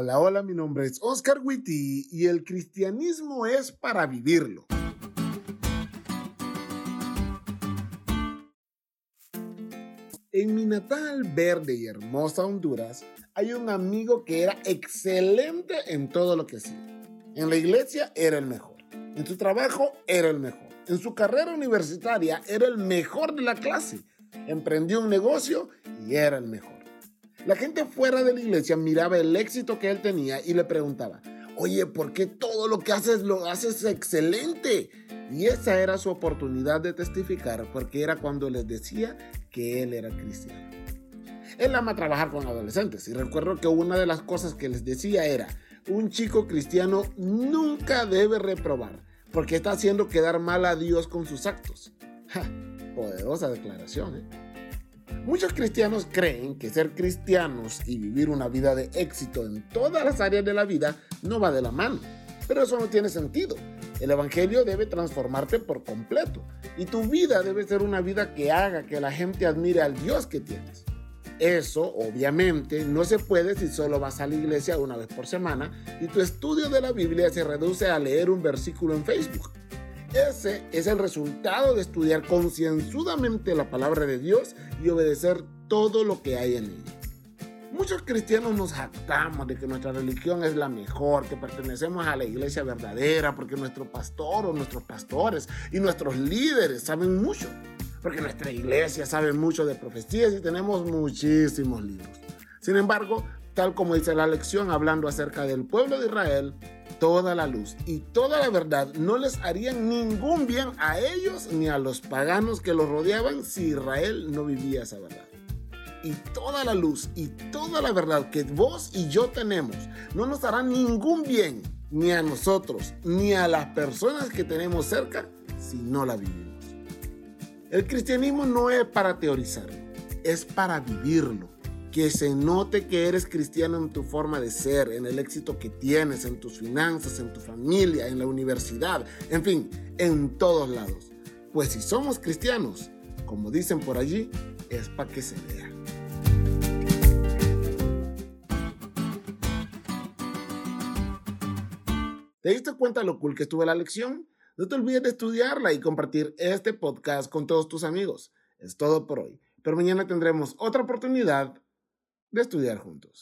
Hola, hola, mi nombre es Oscar Witty y el cristianismo es para vivirlo. En mi natal verde y hermosa Honduras hay un amigo que era excelente en todo lo que hacía. En la iglesia era el mejor. En su trabajo era el mejor. En su carrera universitaria era el mejor de la clase. Emprendió un negocio y era el mejor. La gente fuera de la iglesia miraba el éxito que él tenía y le preguntaba, oye, ¿por qué todo lo que haces lo haces excelente? Y esa era su oportunidad de testificar porque era cuando les decía que él era cristiano. Él ama trabajar con adolescentes y recuerdo que una de las cosas que les decía era, un chico cristiano nunca debe reprobar porque está haciendo quedar mal a Dios con sus actos. poderosa declaración, ¿eh? Muchos cristianos creen que ser cristianos y vivir una vida de éxito en todas las áreas de la vida no va de la mano, pero eso no tiene sentido. El Evangelio debe transformarte por completo y tu vida debe ser una vida que haga que la gente admire al Dios que tienes. Eso, obviamente, no se puede si solo vas a la iglesia una vez por semana y tu estudio de la Biblia se reduce a leer un versículo en Facebook. Ese es el resultado de estudiar concienzudamente la palabra de Dios y obedecer todo lo que hay en ella. Muchos cristianos nos jactamos de que nuestra religión es la mejor, que pertenecemos a la iglesia verdadera, porque nuestro pastor o nuestros pastores y nuestros líderes saben mucho, porque nuestra iglesia sabe mucho de profecías y tenemos muchísimos libros. Sin embargo, tal como dice la lección hablando acerca del pueblo de Israel, toda la luz y toda la verdad no les harían ningún bien a ellos ni a los paganos que los rodeaban si Israel no vivía esa verdad. Y toda la luz y toda la verdad que vos y yo tenemos no nos hará ningún bien ni a nosotros ni a las personas que tenemos cerca si no la vivimos. El cristianismo no es para teorizarlo, es para vivirlo que se note que eres cristiano en tu forma de ser, en el éxito que tienes, en tus finanzas, en tu familia, en la universidad, en fin, en todos lados. Pues si somos cristianos, como dicen por allí, es para que se vea. ¿Te diste cuenta lo cool que estuvo la lección? No te olvides de estudiarla y compartir este podcast con todos tus amigos. Es todo por hoy, pero mañana tendremos otra oportunidad de estudiar juntos.